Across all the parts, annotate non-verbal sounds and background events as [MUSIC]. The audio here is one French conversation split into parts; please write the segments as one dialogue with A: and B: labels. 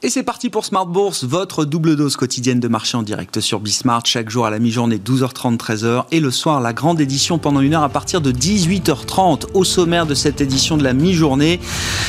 A: Et c'est parti pour Smart Bourse, votre double dose quotidienne de marché en direct sur Bismart, chaque jour à la mi-journée 12h30, 13h et le soir la grande édition pendant une heure à partir de 18h30 au sommaire de cette édition de la mi-journée.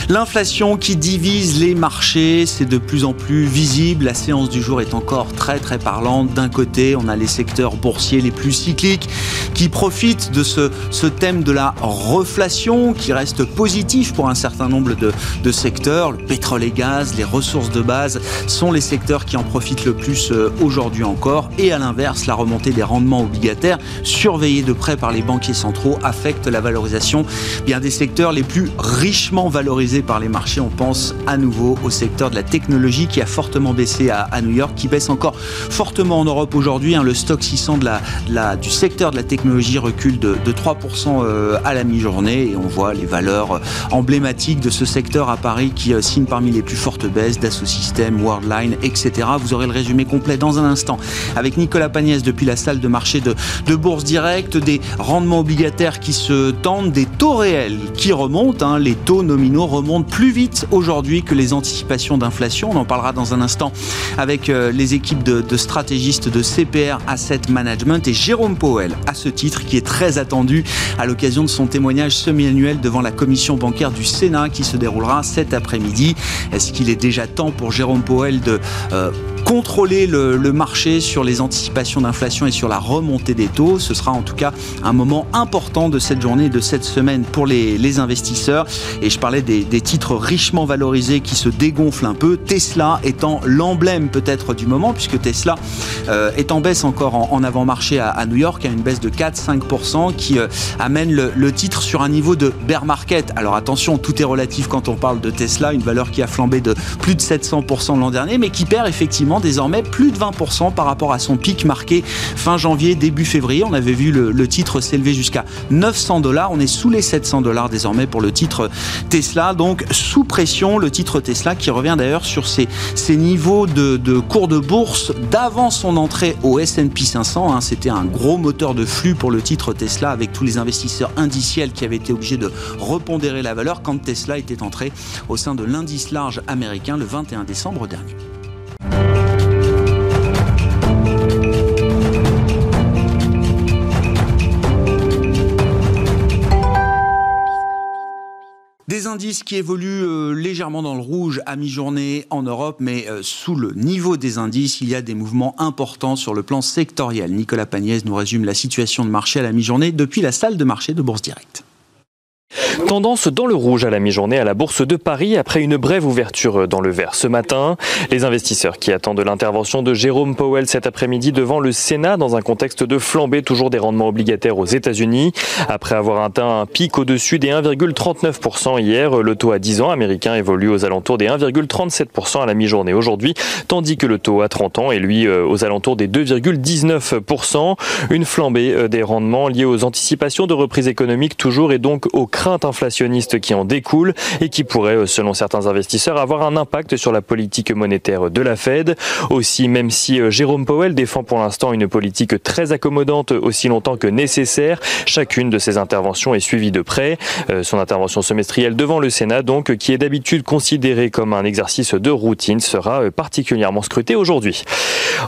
A: L'inflation qui divise les marchés, c'est de plus en plus visible. La séance du jour est encore très très parlante. D'un côté, on a les secteurs boursiers les plus cycliques qui profitent de ce, thème de la reflation qui reste positif pour un certain nombre de, de secteurs, le pétrole et gaz, les ressources de base sont les secteurs qui en profitent le plus euh, aujourd'hui encore. Et à l'inverse, la remontée des rendements obligataires, surveillée de près par les banquiers centraux, affecte la valorisation bien des secteurs les plus richement valorisés par les marchés. On pense à nouveau au secteur de la technologie qui a fortement baissé à, New York, qui baisse encore fortement en Europe aujourd'hui. Hein. le stock 600 de la, du secteur de la technologie recule de, 3% euh, à la mi-journée et on voit les valeurs euh, emblématiques de ce secteur à Paris qui signent parmi les plus fortes baisses d'associations Système, Worldline, etc. Vous aurez le résumé complet dans un instant avec Nicolas Pagnès depuis la salle de marché de, Bourse Direct, des rendements obligataires qui se tendent, des taux réels qui remontent. Hein. Les taux nominaux remontent plus vite aujourd'hui que les anticipations d'inflation. On en parlera dans un instant avec euh, les équipes de, de stratégistes de CPR Asset Management et Jérôme Powell à ce titre qui est très attendu à l'occasion de son témoignage semi-annuel devant la commission bancaire du Sénat qui se déroulera cet après-midi. Est-ce qu'il est déjà temps pour Jérôme Powell de euh, contrôler le, marché sur les anticipations d'inflation et sur la remontée des taux. Ce sera en tout cas un moment important de cette journée, de cette semaine pour les, investisseurs. Et je parlais des, titres richement valorisés qui se dégonflent un peu. Tesla étant l'emblème peut-être du moment, puisque Tesla euh, est en baisse encore en, avant-marché à, New York, à une baisse de 4-5% qui euh, amène le, titre sur un niveau de bear market. Alors attention, tout est relatif quand on parle de Tesla, une valeur qui a flambé de plus de 700% l'an dernier, mais qui perd effectivement désormais plus de 20% par rapport à son pic marqué fin janvier, début février. On avait vu le, titre s'élever jusqu'à 900 dollars. On est sous les 700 dollars désormais pour le titre Tesla. Donc sous pression, le titre Tesla qui revient d'ailleurs sur ses, niveaux de, cours de bourse d'avant son entrée au S&P 500. Hein. C'était un gros moteur de flux pour le titre Tesla avec tous les investisseurs indiciels qui avaient été obligés de repondérer la valeur quand Tesla était entré au sein de l'indice large américain le 21 décembre dernier. Indices qui évoluent euh, légèrement dans le rouge à mi-journée en Europe, mais euh, sous le niveau des indices, il y a des mouvements importants sur le plan sectoriel. Nicolas Pagnès nous résume la situation de marché à la mi-journée depuis la salle de marché de Bourse Directe.
B: Tendance dans le rouge à la mi-journée à la Bourse de Paris après une brève ouverture dans le vert ce matin. Les investisseurs qui attendent l'intervention de Jérôme Powell cet après-midi devant le Sénat dans un contexte de flambée toujours des rendements obligataires aux États-Unis. Après avoir atteint un pic au-dessus des 1,39% hier, le taux à 10 ans américain évolue aux alentours des 1,37% à la mi-journée aujourd'hui, tandis que le taux à 30 ans est lui euh, aux alentours des 2,19%. Une flambée euh, des rendements liés aux anticipations de reprise économique toujours et donc aux craintes inflationniste qui en découle et qui pourrait, euh, selon certains investisseurs, avoir un impact sur la politique monétaire de la Fed. Aussi, même si euh, Jérôme Powell défend pour l'instant une politique très accommodante aussi longtemps que nécessaire, chacune de ses interventions est suivie de près. Euh, son intervention semestrielle devant le Sénat, donc, qui est d'habitude considérée comme un exercice de routine, sera particulièrement scruté aujourd'hui.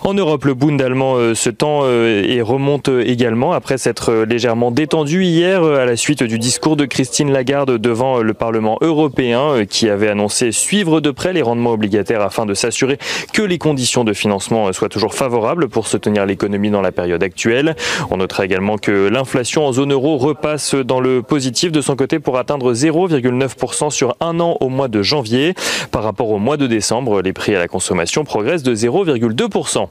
B: En Europe, le Bund allemand se tend et remonte également après s'être légèrement détendu hier à la suite du discours de Christine Lagarde devant le Parlement européen euh, qui avait annoncé suivre de près les rendements obligataires afin de s'assurer que les conditions de financement euh, soient toujours favorables pour soutenir l'économie dans la période actuelle. On notera également que l'inflation en zone euro repasse dans le positif de son côté pour atteindre 0,9% sur un an au mois de janvier. Par rapport au mois de décembre, les prix à la consommation progressent de 0,2%.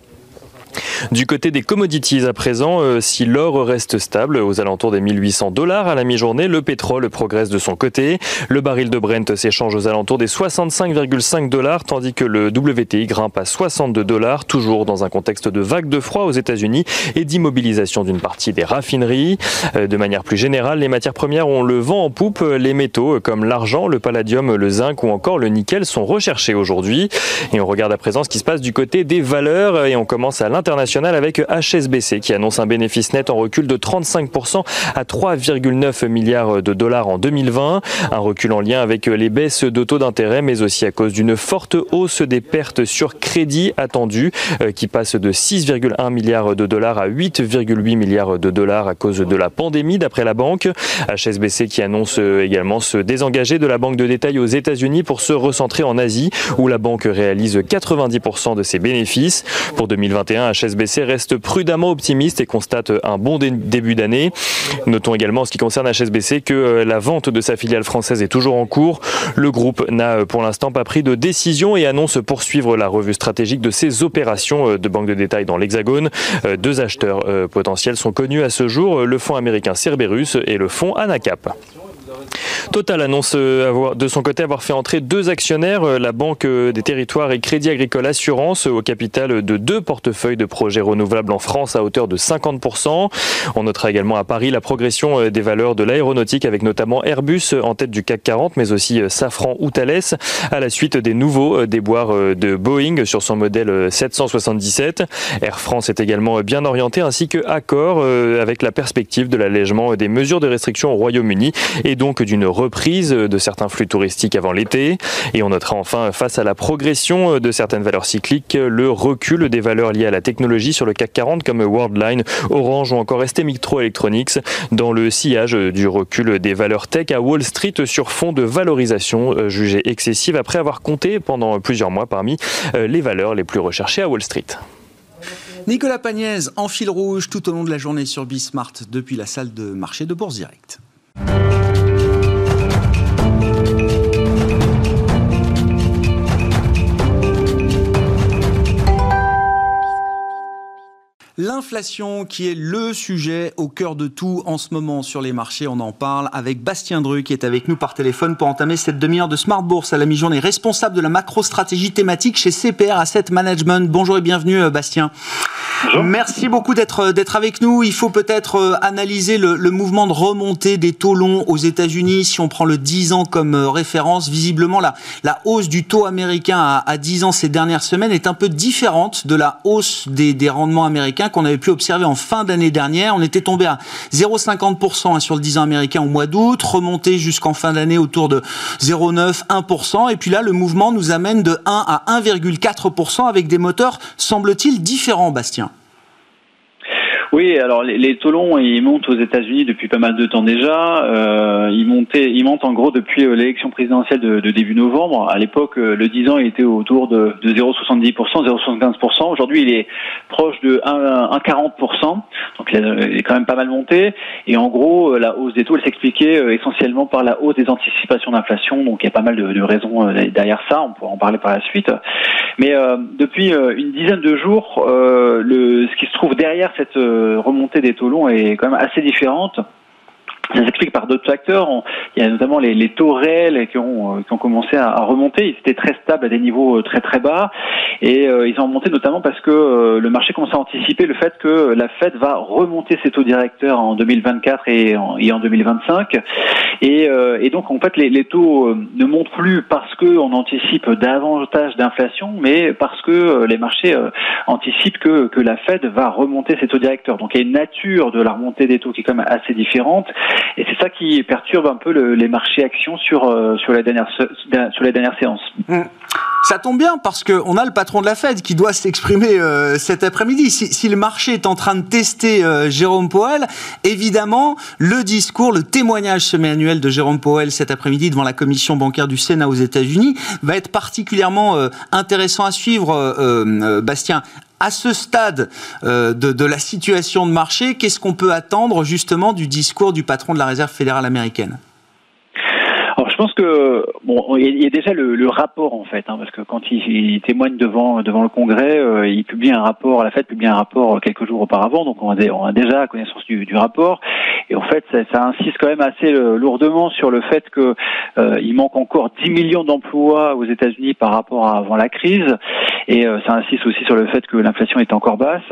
B: Du côté des commodities à présent, euh, si l'or reste stable aux alentours des 1800 dollars à la mi-journée, le pétrole progresse de son côté. Le baril de Brent s'échange aux alentours des 65,5 dollars, tandis que le WTI grimpe à 62 dollars, toujours dans un contexte de vague de froid aux États-Unis et d'immobilisation d'une partie des raffineries. Euh, de manière plus générale, les matières premières ont le vent en poupe. Les métaux comme l'argent, le palladium, le zinc ou encore le nickel sont recherchés aujourd'hui. Et on regarde à présent ce qui se passe du côté des valeurs et on commence à l'international avec HSBC qui annonce un bénéfice net en recul de 35% à 3,9 milliards de dollars en 2020. Un recul en lien avec les baisses de taux d'intérêt mais aussi à cause d'une forte hausse des pertes sur crédit attendues euh, qui passe de 6,1 milliards de dollars à 8,8 milliards de dollars à cause de la pandémie d'après la banque. HSBC qui annonce euh, également se désengager de la banque de détail aux États-Unis pour se recentrer en Asie où la banque réalise 90% de ses bénéfices. Pour 2021, HSBC reste prudemment optimiste et constate un bon début d'année. Notons également en ce qui concerne HSBC que euh, la vente de sa filiale française est toujours en cours. Le groupe n'a euh, pour l'instant pas pris de décision et annonce poursuivre la revue stratégique de ses opérations de banque de détail dans l'Hexagone. Deux acheteurs potentiels sont connus à ce jour, le fonds américain Cerberus et le fonds Anacap. Total annonce euh, de son côté avoir fait entrer deux actionnaires, euh, la Banque euh, des Territoires et Crédit Agricole Assurance, au capital de deux portefeuilles de projets renouvelables en France à hauteur de 50%. On notera également à Paris la progression des valeurs de l'aéronautique avec notamment Airbus en tête du CAC 40, mais aussi Safran ou Thales à la suite des nouveaux déboires de Boeing sur son modèle 777. Air France est également bien orienté ainsi que Accor avec la perspective de l'allègement des mesures de restriction au Royaume-Uni et donc d'une reprise de certains flux touristiques avant l'été. Et on notera enfin, face à la progression de certaines valeurs cycliques, le recul des valeurs liées à la technologie sur le CAC 40 comme Worldline, Orange ou encore ST Microelectronics dans le sillage du recul des valeurs tech à Wall Street sur fond de valorisation euh, jugée excessive après avoir compté pendant plusieurs mois parmi euh, les valeurs les plus recherchées à Wall Street.
A: Nicolas Pagnès en fil rouge tout au long de la journée sur Bismart depuis la salle de marché de Bourse Direct. L'inflation qui est le sujet au cœur de tout en ce moment sur les marchés, on en parle avec Bastien Dru qui est avec nous par téléphone pour entamer cette demi-heure de Smart Bourse à la mi-journée, responsable de la macro-stratégie thématique chez CPR Asset Management. Bonjour et bienvenue euh, Merci beaucoup d'être euh, d'être avec nous. Il faut peut-être euh, analyser le, mouvement de remontée des taux longs aux États-Unis. Si on prend le 10 ans comme référence, visiblement la, la hausse du taux américain à, à 10 ans ces dernières semaines est un peu différente de la hausse des, des rendements américains qu'on avait pu observer en fin d'année dernière. On était tombé à 0,50% hein, sur le 10 ans américain au mois d'août, remonté jusqu'en fin d'année autour de 0,9, 1%. Et puis là, le mouvement nous amène de 1 à 1,4% avec des moteurs, semble-t-il, différents, Bastien.
C: Oui, alors les, les taux longs, ils montent aux États-Unis depuis pas mal de temps déjà. Euh, ils, montaient, ils montent en gros depuis euh, l'élection présidentielle de, de, début novembre. À l'époque, euh, le 10 ans il était autour de, de 0,70%, 0,75%. Aujourd'hui, il est proche de 1,40%. Donc il est quand même pas mal monté. Et en gros, la hausse des taux, elle s'expliquait essentiellement par la hausse des anticipations d'inflation. Donc il y a pas mal de, de, raisons derrière ça. On pourra en parler par la suite. Mais euh, depuis une dizaine de jours, le, ce qui se trouve derrière cette remontée des taux est quand même assez différente. Ça s'explique par d'autres facteurs. il y a notamment les, taux réels qui ont, euh, commencé à, remonter. Ils étaient très stables à des niveaux euh, très très bas. Et euh, ils ont remonté notamment parce que le marché commence à anticiper le fait que la Fed va remonter ses taux directeurs en 2024 et en, et en 2025. Et, donc en fait les, les taux ne montent plus parce qu'on anticipe davantage d'inflation, mais parce que les marchés anticipent que, que la Fed va remonter ses taux directeurs. Donc il y a une nature de la remontée des taux qui est quand même assez différente. Et c'est ça qui perturbe un peu le, les marchés actions sur, euh, sur, la dernière, sur les dernières séances.
A: Mmh. Ça tombe bien parce qu'on a le patron de la Fed qui doit s'exprimer euh, cet après-midi. Si, si, le marché est en train de tester euh, Jérôme Powell, évidemment, le discours, le témoignage semi-annuel de Jérôme Powell cet après-midi devant la commission bancaire du Sénat aux États-Unis va être particulièrement intéressant à suivre, Bastien à ce stade euh, de, la situation de marché, qu'est-ce qu'on peut attendre justement du discours du patron de la Réserve fédérale américaine?
C: Pense que bon, il y a déjà le, le rapport en fait, hein, parce que quand il, il, témoigne devant devant le Congrès, euh, il publie un rapport, la Fed publie un rapport quelques jours auparavant, donc on a, on a déjà connaissance du, du, rapport. Et en fait, ça, ça, insiste quand même assez euh, lourdement sur le fait que euh, il manque encore 10 millions d'emplois aux États-Unis par rapport à avant la crise, et ça insiste aussi sur le fait que l'inflation est encore basse.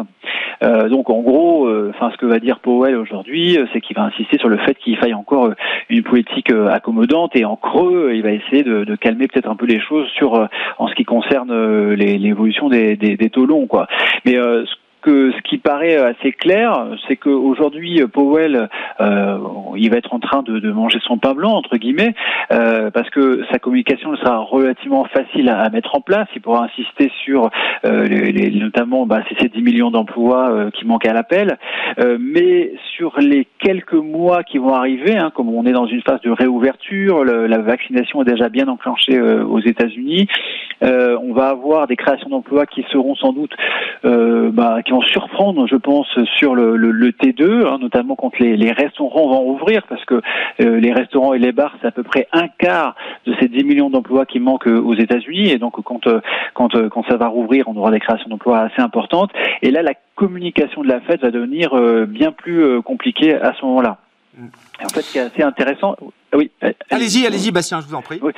C: donc en gros, enfin ce que va dire Powell aujourd'hui, c'est qu'il va insister sur le fait qu'il faille encore une politique accommodante et en creux, il va essayer de, calmer peut-être un peu les choses sur euh, en ce qui concerne euh, l'évolution des, des, des, taux longs, quoi. Mais euh, que ce qui paraît assez clair, c'est qu'aujourd'hui Powell, euh, il va être en train de, de, manger son pain blanc entre guillemets, euh, parce que sa communication sera relativement facile à, mettre en place. Il pourra insister sur euh, les, les, notamment bah, ces 10 millions d'emplois euh, qui manquent à l'appel, euh, mais sur les quelques mois qui vont arriver, hein, comme on est dans une phase de réouverture, le, la vaccination est déjà bien enclenchée aux États-Unis, on va avoir des créations d'emplois qui seront sans doute bah, qui vont surprendre, je pense, sur le, le, le T2, hein, notamment quand les, les, restaurants vont ouvrir, parce que euh, les restaurants et les bars, c'est à peu près un quart de ces 10 millions d'emplois qui manquent euh, aux États-Unis. Et donc, quand, euh, quand, quand ça va rouvrir, on aura des créations d'emplois assez importantes. Et là, la communication de la Fed va devenir bien plus compliquée à ce moment-là. En fait, ce qui est assez intéressant,
A: oui. Allez-y, allez-y, Bastien, je vous en prie.
C: Oui,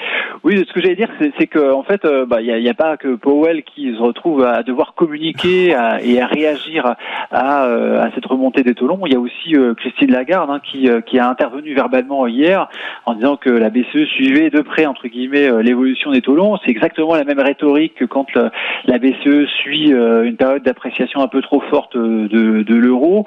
C: ce que j'allais dire, c'est que en fait, euh, bah, il n'y a, a, pas que Powell qui se retrouve à devoir communiquer [LAUGHS] et à réagir à, euh, à, cette remontée des taux longs. Il y a aussi euh, Christine Lagarde hein, qui, qui a intervenu verbalement hier en disant que la BCE suivait de près entre guillemets l'évolution des taux longs. C'est exactement la même rhétorique que quand la BCE suit une période d'appréciation un peu trop forte de, de l'euro.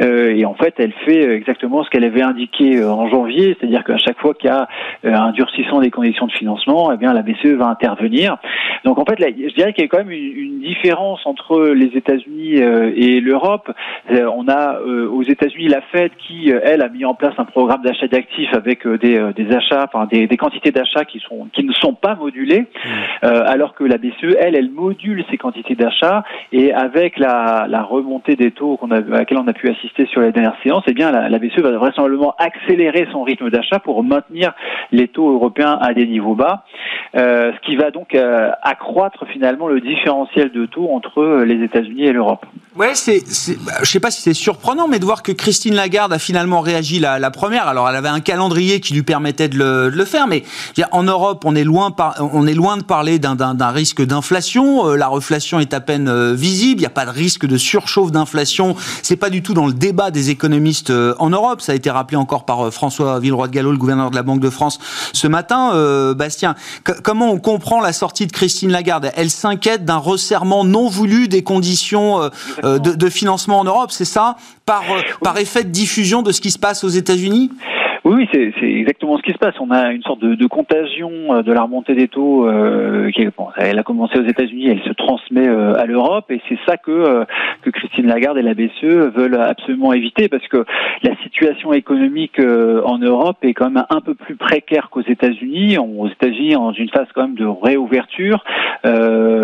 C: et en fait, elle fait exactement ce qu'elle avait indiqué en janvier, c'est-à-dire que chaque fois qu'il y a euh, un durcissement des conditions de financement, eh bien la BCE va intervenir. Donc en fait, là, je dirais qu'il y a quand même une, différence entre les États-Unis euh, et l'Europe. Euh, on a aux États-Unis la Fed qui, elle, a mis en place un programme d'achat d'actifs avec des, des, achats, enfin des, des quantités d'achats qui sont qui ne sont pas modulées, mmh. alors que la BCE, elle, elle module ces quantités d'achats et avec la, la remontée des taux qu'on a, à laquelle on a pu assister sur les dernières séances, eh bien la, la BCE va vraisemblablement accélérer son rythme d'achat pour maintenir les taux européens à des niveaux bas, euh, ce qui va donc euh, accroître finalement le différentiel de taux entre les États-Unis et l'Europe.
A: Ouais, c'est, bah, je sais pas si c'est surprenant, mais de voir que Christine Lagarde a finalement réagi la, première. Alors, elle avait un calendrier qui lui permettait de le, faire, mais en Europe, on est loin, de parler d'un, risque d'inflation. Euh, la reflation est à peine euh, visible. Il n'y a pas de risque de surchauffe d'inflation. C'est pas du tout dans le débat des économistes euh, en Europe. Ça a été rappelé encore par François Villeroy de Gallo, le gouverneur de la Banque de France, ce matin. Euh, Bastien, comment on comprend la sortie de Christine Lagarde? Elle s'inquiète d'un resserrement non voulu des conditions euh, de, financement en Europe, c'est ça? Par, euh, par effet de diffusion de ce qui se passe aux États-Unis?
C: Oui, c'est exactement ce qui se passe. On a une sorte de, de contagion euh, de la remontée des taux euh, qui bon, elle a commencé aux États-Unis, elle se transmet euh, à l'Europe et c'est ça que euh, que Christine Lagarde et la BCE veulent absolument éviter parce que la situation économique en Europe est quand même un peu plus précaire qu'aux États-Unis. Aux États-Unis, dans une phase quand même de réouverture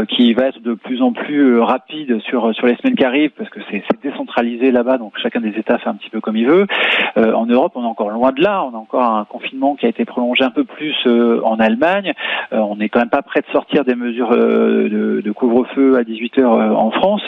C: qui va être de plus en plus rapide sur sur les semaines qui arrivent parce que c'est décentralisé là-bas, donc chacun des États fait un petit peu comme il veut. en Europe, on est encore loin de là on a encore un confinement qui a été prolongé un peu plus euh, en Allemagne. Euh, on n'est quand même pas prêt de sortir des mesures euh, de, couvre-feu à 18 heures en France.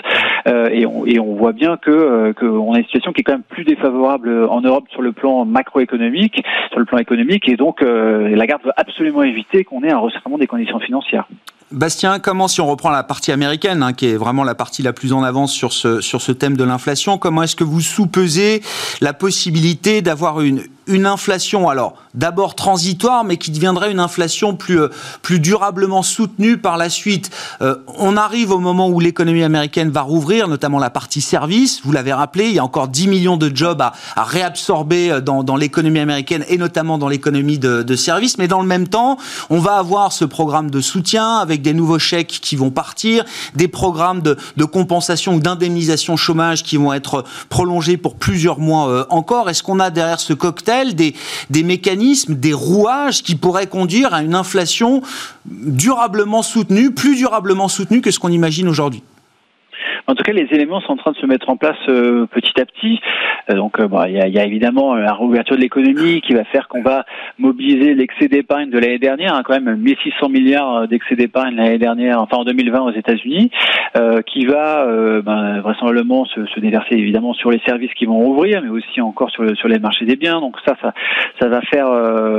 C: Et on, voit bien que qu'on a une situation qui est quand même plus défavorable en Europe sur le plan macroéconomique, sur le plan économique. Et donc, la garde veut absolument éviter qu'on ait un resserrement des conditions financières.
A: Bastien, comment, si on reprend la partie américaine, hein, qui est vraiment la partie la plus en avance sur ce, sur ce thème de l'inflation, comment est-ce que vous sous-pesez la possibilité d'avoir une, une inflation, alors d'abord transitoire, mais qui deviendrait une inflation plus, euh, plus durablement soutenue par la suite. Euh, on arrive au moment où l'économie américaine va rouvrir, notamment la partie service. Vous l'avez rappelé, il y a encore 10 millions de jobs à, réabsorber euh, dans, l'économie américaine et notamment dans l'économie de, de services. Mais dans le même temps, on va avoir ce programme de soutien avec des nouveaux chèques qui vont partir, des programmes de compensation ou d'indemnisation chômage qui vont être prolongés pour plusieurs mois encore. Est-ce qu'on a derrière ce cocktail des, mécanismes, des rouages qui pourraient conduire à une inflation durablement soutenue, plus durablement soutenue que ce qu'on imagine aujourd'hui
C: en tout cas, les éléments sont en train de se mettre en place euh, petit à petit. Euh, donc, euh, il y, a, évidemment la réouverture de l'économie qui va faire qu'on va mobiliser l'excès d'épargne de l'année dernière, hein, quand même 1600 milliards d'excès d'épargne l'année dernière, enfin en 2020 aux États-Unis, qui va ben, vraisemblablement se, se, déverser évidemment sur les services qui vont ouvrir, mais aussi encore sur, sur les marchés des biens. Donc ça, ça, ça va faire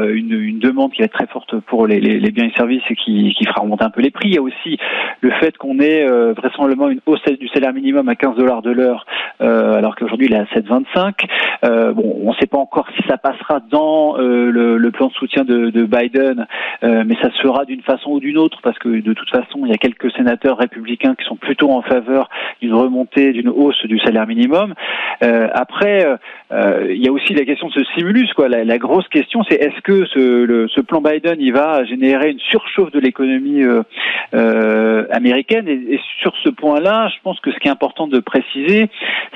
C: une, une, demande qui va être très forte pour les, les, les biens et services et qui, qui, fera remonter un peu les prix. Il y a aussi le fait qu'on ait vraisemblablement une hausse du salaire minimum à 15 dollars de l'heure, alors qu'aujourd'hui il est à 7,25. bon, on ne sait pas encore si ça passera dans le, le, plan de soutien de, de Biden, mais ça se fera d'une façon ou d'une autre, parce que de toute façon, il y a quelques sénateurs républicains qui sont plutôt en faveur d'une remontée, d'une hausse du salaire minimum. après, il y a aussi la question de ce stimulus. Quoi. La, la grosse question, c'est est-ce que ce, le, ce plan Biden, il va générer une surchauffe de l'économie euh, euh, américaine? Et, et, sur ce point-là, je pense que ce qui est important de préciser,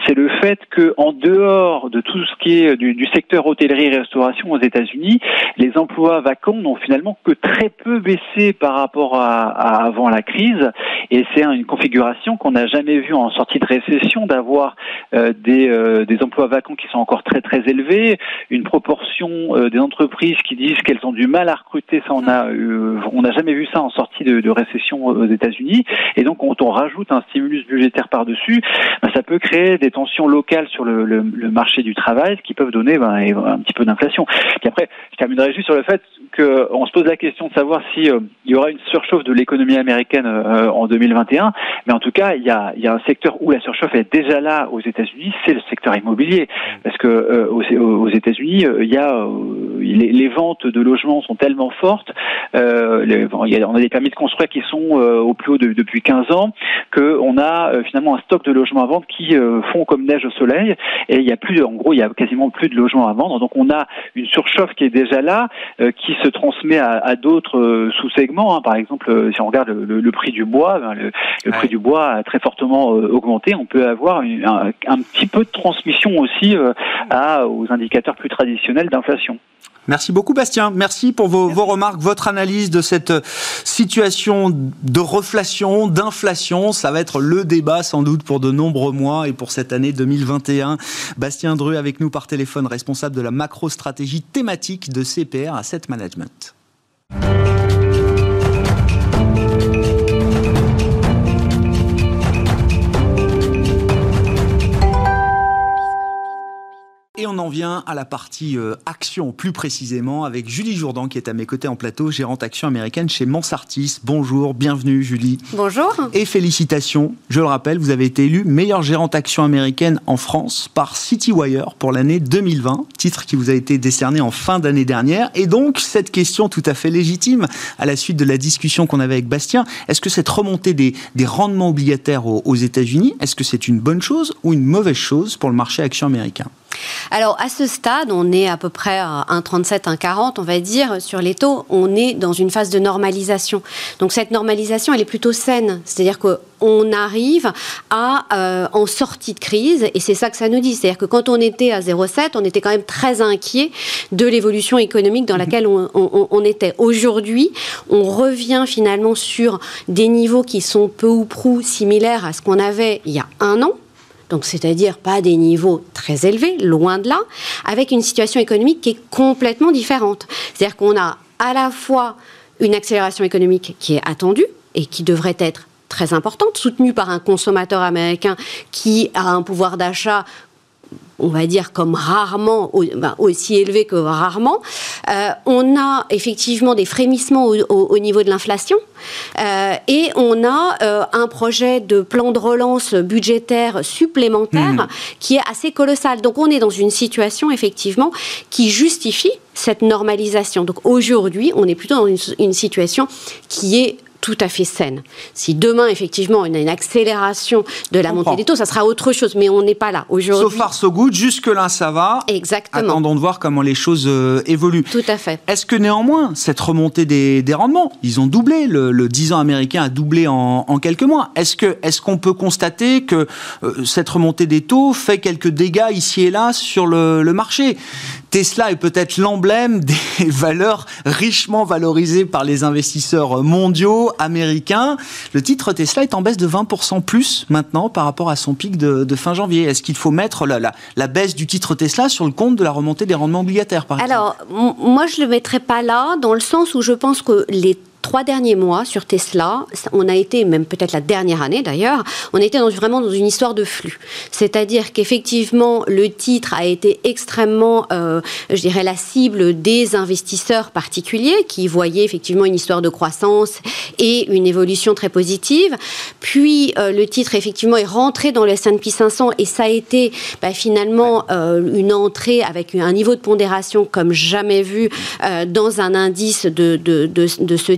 C: c'est le fait que en dehors de tout ce qui est du, du secteur hôtellerie et restauration aux États-Unis, les emplois vacants n'ont finalement que très peu baissé par rapport à, à avant la crise. Et c'est une configuration qu'on n'a jamais vue en sortie de récession d'avoir euh, des, euh, des emplois vacants qui sont encore très très élevés, une proportion euh, des entreprises qui disent qu'elles ont du mal à recruter, ça on a on n'a jamais vu ça en sortie de, de récession aux États-Unis. Et donc quand on rajoute un stimulus budgétaire par-dessus, ben, ça peut créer des tensions locales sur le, le, le marché du travail, ce qui peuvent donner ben, un petit peu d'inflation. Puis après, je terminerai juste sur le fait qu'on se pose la question de savoir si euh, il y aura une surchauffe de l'économie américaine euh, en 2021. Mais en tout cas, il y a, y a un secteur où la surchauffe est déjà là aux États-Unis, c'est le secteur immobilier, parce que euh, aux, aux États-Unis, il y a les, les, ventes de logements sont tellement fortes, les, on a des permis de construire qui sont au plus haut de, depuis 15 ans, qu'on a finalement un stock de logements à vendre qui font comme neige au soleil, et il y a plus, en gros, il y a quasiment plus de logements à vendre. Donc on a une surchauffe qui est déjà là, qui se transmet à, à d'autres sous-segments. Hein. Par exemple, si on regarde le, le prix du bois, ben, le, le ouais. prix du bois a très fortement augmenté. On peut avoir une, un, un, petit peu de transmission aussi à, aux indicateurs plus traditionnels d'inflation.
A: Merci beaucoup Bastien. Merci pour vos, Merci. vos, remarques, votre analyse de cette situation de reflation, d'inflation. Ça va être le débat sans doute pour de nombreux mois et pour cette année 2021. Bastien Dru avec nous par téléphone, responsable de la macro-stratégie thématique de CPR Asset Management. Et on en vient à la partie euh, action plus précisément avec Julie Jourdan qui est à mes côtés en plateau, gérante action américaine chez Mansartis. Bonjour, bienvenue Julie.
D: Bonjour.
A: Et félicitations, je le rappelle, vous avez été élue meilleure gérante action américaine en France par CityWire pour l'année 2020, titre qui vous a été décerné en fin d'année dernière. Et donc cette question tout à fait légitime à la suite de la discussion qu'on avait avec Bastien, est-ce que cette remontée des, des rendements obligataires aux, aux États-Unis, est-ce que c'est une bonne chose ou une mauvaise chose pour le marché action américain?
D: Alors, à ce stade, on est à peu près à 1,37, 1,40, on va dire, sur les taux. On est dans une phase de normalisation. Donc, cette normalisation, elle est plutôt saine. C'est-à-dire qu'on arrive à, euh, en sortie de crise, et c'est ça que ça nous dit. C'est-à-dire que quand on était à 0,7, on était quand même très inquiet de l'évolution économique dans laquelle on, on, on était. Aujourd'hui, on revient finalement sur des niveaux qui sont peu ou prou similaires à ce qu'on avait il y a un an donc c'est-à-dire pas des niveaux très élevés, loin de là, avec une situation économique qui est complètement différente. C'est-à-dire qu'on a à la fois une accélération économique qui est attendue et qui devrait être très importante, soutenue par un consommateur américain qui a un pouvoir d'achat on va dire comme rarement, ben, aussi élevé que rarement. Euh, on a effectivement des frémissements au, au, au niveau de l'inflation euh, et on a euh, un projet de plan de relance budgétaire supplémentaire mmh. qui est assez colossal. Donc on est dans une situation effectivement qui justifie cette normalisation. Donc aujourd'hui, on est plutôt dans une, une situation qui est tout à fait saine. Si demain, effectivement, on a une accélération de la montée des taux, ça sera autre chose, mais on n'est pas là aujourd'hui.
A: So far, so good, jusque-là, ça va.
D: Exactement.
A: Attendons de voir comment les choses euh, évoluent.
D: Tout à fait.
A: Est-ce que néanmoins, cette remontée des, des, rendements, ils ont doublé, le, le 10 ans américain a doublé en, en quelques mois. Est-ce qu'on est qu'on peut constater que euh, cette remontée des taux fait quelques dégâts ici et là sur le, le marché? Tesla est peut-être l'emblème des [LAUGHS] valeurs richement valorisées par les investisseurs mondiaux, américains. Le titre Tesla est en baisse de 20% plus maintenant par rapport à son pic de, fin janvier. Est-ce qu'il faut mettre la, baisse du titre Tesla sur le compte de la remontée des rendements obligataires,
D: Alors, moi, je ne le mettrais pas là, dans le sens où je pense que les trois derniers mois sur Tesla, on a été, même peut-être la dernière année d'ailleurs, on était dans, vraiment dans une histoire de flux. C'est-à-dire qu'effectivement, le titre a été extrêmement, euh, je dirais, la cible des investisseurs particuliers qui voyaient effectivement une histoire de croissance et une évolution très positive. Puis euh, le titre effectivement est rentré dans le S&P 500 et ça a été bah, finalement euh, une entrée avec un niveau de pondération comme jamais vu dans un indice de, de, de, de ce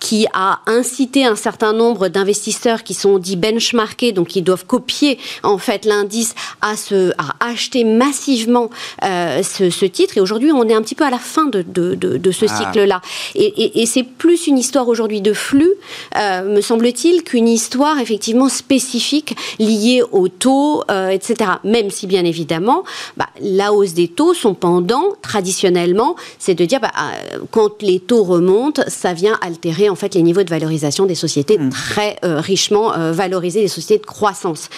D: qui a incité un certain nombre d'investisseurs qui sont dits benchmarkés, donc qui doivent copier en fait l'indice à, se, à acheter massivement euh, ce, titre. Et aujourd'hui, on est un petit peu à la fin de, de, ce ah. cycle-là. Et, c'est plus une histoire aujourd'hui de flux, euh, me semble-t-il, qu'une histoire effectivement spécifique liée aux taux, euh, etc. Même si bien évidemment, bah, la hausse des taux, son pendant, traditionnellement, c'est de dire bah, quand les taux remontent, ça vient altérer en fait les niveaux de valorisation des sociétés mmh. très euh, richement euh, valorisées, des sociétés de croissance.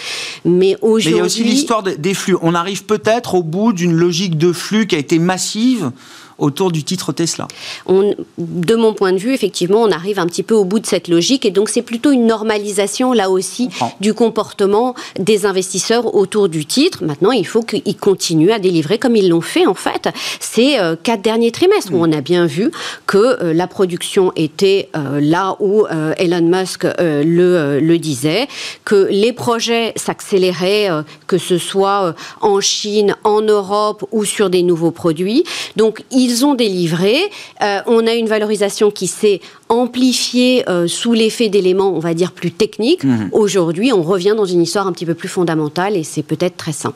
A: Mais aujourd'hui, il y a aussi l'histoire des flux. On arrive peut-être au bout d'une logique de flux qui a été massive autour du titre Tesla
D: on, De mon point de vue, effectivement, on arrive un petit peu au bout de cette logique et donc c'est plutôt une normalisation là aussi du comportement des investisseurs autour du titre. Maintenant, il faut qu'ils continuent à délivrer comme ils l'ont fait en fait ces euh, quatre derniers trimestres où mm. on a bien vu que euh, la production était euh, là où Elon Musk le, le, disait, que les projets s'accéléraient, que ce soit en Chine, en Europe ou sur des nouveaux produits. Donc, ils ont délivré. Euh, on a une valorisation qui s'est amplifiée euh, sous l'effet d'éléments, on va dire, plus techniques. Mmh. Aujourd'hui, on revient dans une histoire un petit peu plus fondamentale et c'est peut-être très sain.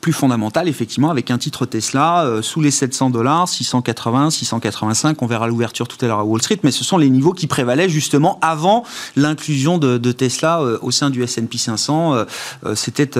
A: Plus fondamentale, effectivement, avec un titre Tesla euh, sous les 700 dollars, 680, 685. On verra l'ouverture tout à l'heure à Wall Street, mais ce sont les niveaux qui prévalaient justement avant l'inclusion de, Tesla euh, au sein du S&P 500. Euh, c'était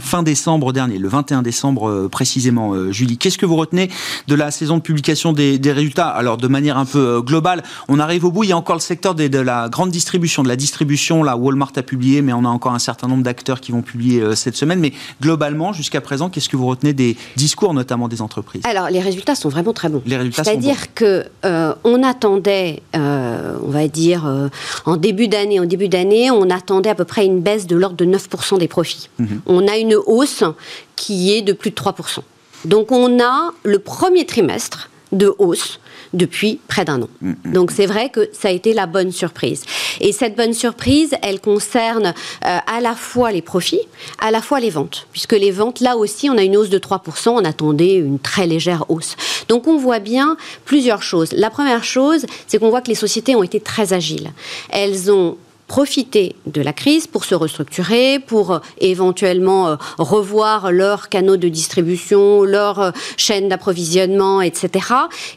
A: fin décembre dernier, le 21 décembre précisément. Julie, qu'est-ce que vous retenez de la saison de publication des, résultats? Alors, de manière un peu globale, on arrive au bout. Il y a encore le secteur de la grande distribution, de la distribution. Là, Walmart a publié, mais on a encore un certain nombre d'acteurs qui vont publier cette semaine. Mais globalement, jusqu'à qu'est-ce que vous retenez des discours, notamment des entreprises?
D: Alors, les résultats sont vraiment très bons.
A: Les résultats
D: C'est-à-dire que euh, on attendait, euh, on va dire, euh, en début d'année, en début d'année, on attendait à peu près une baisse de l'ordre de 9% des profits. Mhm. On a une hausse qui est de plus de 3%. Donc, on a le premier trimestre de hausse depuis près d'un an. Mm, mm. Donc c'est vrai que ça a été la bonne surprise. Et cette bonne surprise, elle concerne euh, à la fois les profits, à la fois les ventes. Puisque les ventes, là aussi, on a une hausse de 3%, on attendait une très légère hausse. Donc on voit bien plusieurs choses. La première chose, c'est qu'on voit que les sociétés ont été très agiles. Elles ont profiter de la crise pour se restructurer, pour euh, éventuellement euh, revoir leurs canaux de distribution, leurs euh, chaînes d'approvisionnement, etc.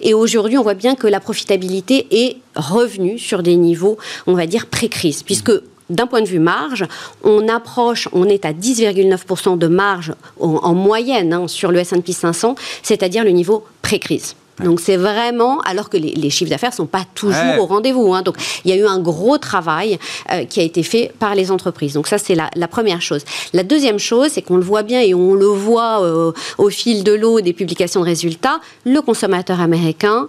D: Et aujourd'hui, on voit bien que la profitabilité est revenue sur des niveaux, on va dire, pré-crise, puisque d'un point de vue marge, on approche, on est à 10,9% de marge en, moyenne hein, sur le S&P 500, c'est-à-dire le niveau pré-crise. Donc c'est vraiment, alors que les, chiffres d'affaires ne sont pas toujours au rendez-vous. Hein. donc il y a eu un gros travail euh, qui a été fait par les entreprises. Donc ça c'est la, première chose. La deuxième chose, c'est qu'on le voit bien et on le voit euh, au fil de l'eau des publications de résultats, le consommateur américain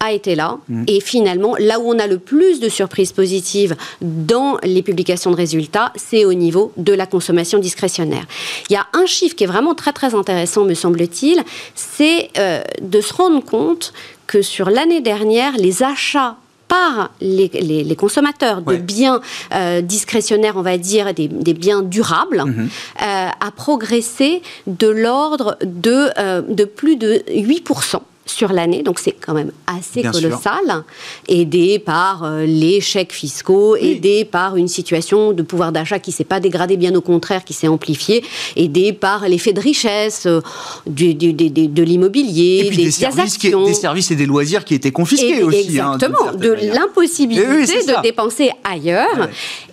D: a été là. Mm. Et finalement, là où on a le plus de surprises positives dans les publications de résultats, c'est au niveau de la consommation discrétionnaire. Il y a un chiffre qui est vraiment très très intéressant, me semble-t-il, c'est euh, de se rendre compte que sur l'année dernière, les achats par les, consommateurs de biens euh, discrétionnaires, on va dire, des, biens durables, mm-hmm. euh, a progressé de l'ordre de, de plus de 8% sur l'année, donc c'est quand même assez colossal, aidé par euh, les chèques fiscaux, aidé par une situation de pouvoir d'achat qui s'est pas dégradée, bien au contraire, qui s'est amplifiée, aidé par l'effet de richesse euh, du, de l'immobilier, des,
A: des, services des services et des loisirs qui étaient confisqués aussi.
D: Hein, exactement, de l'impossibilité de dépenser ailleurs.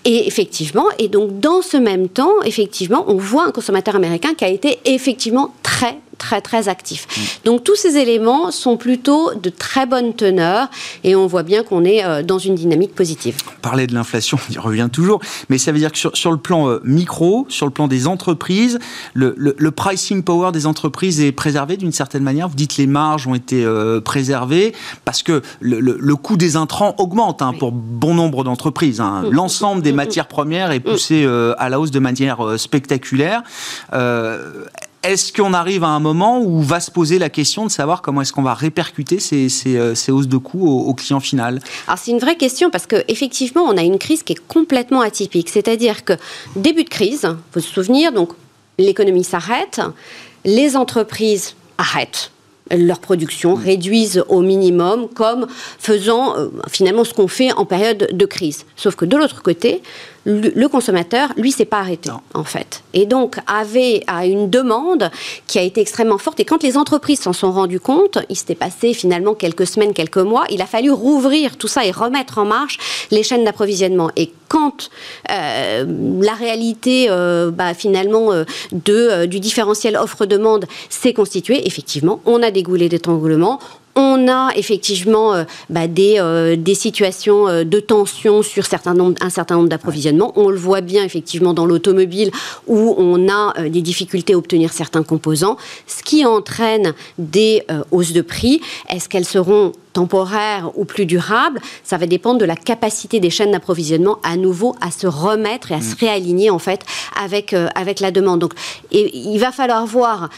D: Et effectivement, et donc dans ce même temps, effectivement, on voit un consommateur américain qui a été effectivement très très très actif. Mm. Donc tous ces éléments sont plutôt de très bonne teneur et on voit bien qu'on est euh, dans une dynamique positive.
A: On parlait de l'inflation, [LAUGHS] on y revient toujours, mais ça veut dire que sur, le plan euh, micro, sur le plan des entreprises, le, pricing power des entreprises est préservé d'une certaine manière. Vous dites les marges ont été euh, préservées parce que le, coût des intrants augmente hein, pour bon nombre d'entreprises. Hein. Mm. L'ensemble des mm. matières premières est poussé à la hausse de manière spectaculaire. Est-ce qu'on arrive à un moment où va se poser la question de savoir comment est-ce qu'on va répercuter ces, euh, hausses de coûts au, client final?
D: Alors c'est une vraie question parce qu'effectivement on a une crise qui est complètement atypique. C'est-à-dire que début de crise, il faut se souvenir, donc l'économie s'arrête, les entreprises arrêtent leur production, réduisent au minimum, comme faisant euh, finalement ce qu'on fait en période de crise. Sauf que de l'autre côté, le, consommateur, lui, s'est pas arrêté, en fait. Et donc, avait à une demande qui a été extrêmement forte. Et quand les entreprises s'en sont rendues compte, il s'était passé finalement quelques semaines, quelques mois, il a fallu rouvrir tout ça et remettre en marche les chaînes d'approvisionnement. Et quand euh, la réalité, euh, bah, finalement, euh, de, du différentiel offre-demande s'est constituée, effectivement, on a des goulets d'étranglement, on a effectivement euh, bah, des, euh, des, situations euh, de tension sur certains un certain nombre d'approvisionnements. On le voit bien effectivement dans l'automobile où on a des difficultés à obtenir certains composants, ce qui entraîne des hausses de prix. Est-ce qu'elles seront temporaires ou plus durables? Ça va dépendre de la capacité des chaînes d'approvisionnement à nouveau à se remettre et à se mm. réaligner en fait avec, avec la demande. Donc, et, il va falloir voir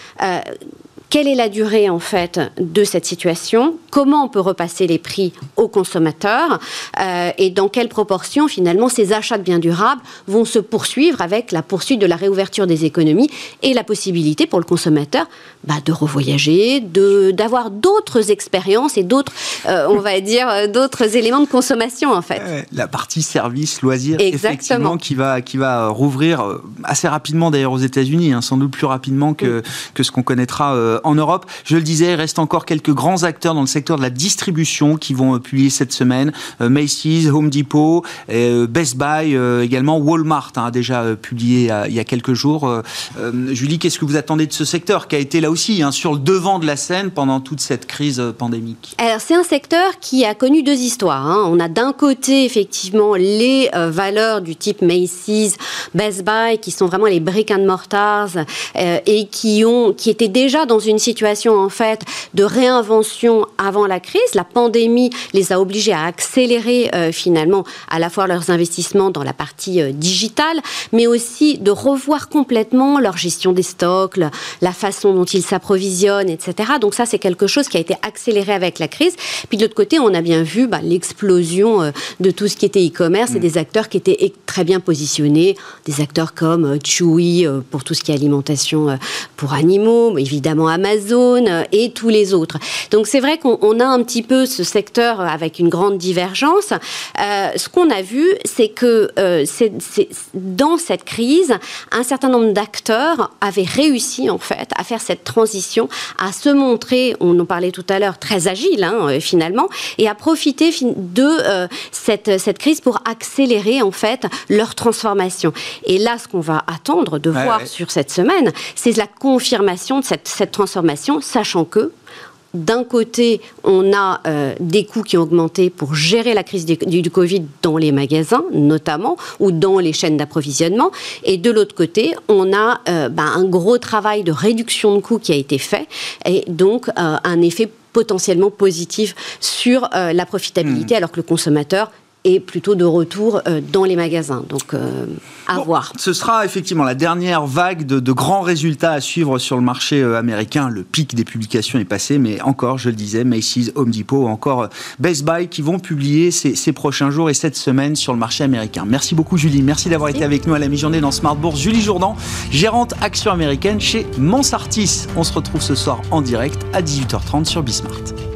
D: quelle est la durée en fait de cette situation? Comment on peut repasser les prix aux consommateurs euh, Et dans quelle proportion finalement ces achats de biens durables vont se poursuivre avec la poursuite de la réouverture des économies et la possibilité pour le consommateur bah, de revoyager, d'avoir d'autres expériences et d'autres, euh, on va dire, euh, d'autres éléments de consommation en fait.
A: La partie service, loisirs, effectivement, qui va, qui va rouvrir assez rapidement d'ailleurs aux États-Unis, hein, sans doute plus rapidement que, que ce qu'on connaîtra en Europe. Je le disais, il reste encore quelques grands acteurs dans le secteur de la distribution qui vont publier cette semaine. Euh, Macy's, Home Depot, euh, Best Buy, euh, également Walmart hein, a déjà publié il y a quelques jours. Julie, qu'est-ce que vous attendez de ce secteur qui a été là aussi hein, sur le devant de la scène pendant toute cette crise pandémique?
D: Alors c'est un secteur qui a connu deux histoires. Hein. On a d'un côté effectivement les valeurs du type Macy's, Best Buy, qui sont vraiment les brick and mortars et qui ont qui étaient déjà dans une situation en fait de réinvention avant la crise. La pandémie les a obligés à accélérer euh, finalement à la fois leurs investissements dans la partie euh, digitale, mais aussi de revoir complètement leur gestion des stocks, la, façon dont ils s'approvisionnent, etc. Donc ça, c'est quelque chose qui a été accéléré avec la crise. Puis de l'autre côté, on a bien vu bah, l'explosion euh, de tout ce qui était e-commerce et mm. des acteurs qui étaient très bien positionnés, des acteurs comme Chewy pour tout ce qui est alimentation pour animaux, évidemment Amazon euh, et tous les autres. Donc c'est vrai qu'on a un petit peu ce secteur avec une grande divergence. Euh, ce qu'on a vu, c'est que euh, dans cette crise, un certain nombre d'acteurs avaient réussi en fait à faire cette transition, à se montrer, on en parlait tout à l'heure, très agile hein, finalement, et à profiter de cette, cette crise pour accélérer en fait leur transformation. Et là, ce qu'on va attendre de voir sur cette semaine, c'est la confirmation de cette, cette transformation, sachant que d'un côté, on a euh, des coûts qui ont augmenté pour gérer la crise du, Covid dans les magasins, notamment, ou dans les chaînes d'approvisionnement. Et de l'autre côté, on a euh, bah, un gros travail de réduction de coûts qui a été fait, et donc euh, un effet potentiellement positif sur la profitabilité, hmm. alors que le consommateur et plutôt de retour euh, dans les magasins. Donc, euh, à voir.
A: Ce sera effectivement la dernière vague de, grands résultats à suivre sur le marché euh, américain. Le pic des publications est passé, mais encore, je le disais, Macy's, Home Depot, encore Best Buy qui vont publier ces, prochains jours et cette semaine sur le marché américain. Merci beaucoup, Julie. Merci d'avoir été avec nous à la mi-journée dans Smart Bourse. Julie Jourdan, gérante action américaine chez Mansartis. On se retrouve ce soir en direct à 18h30 sur Bismart.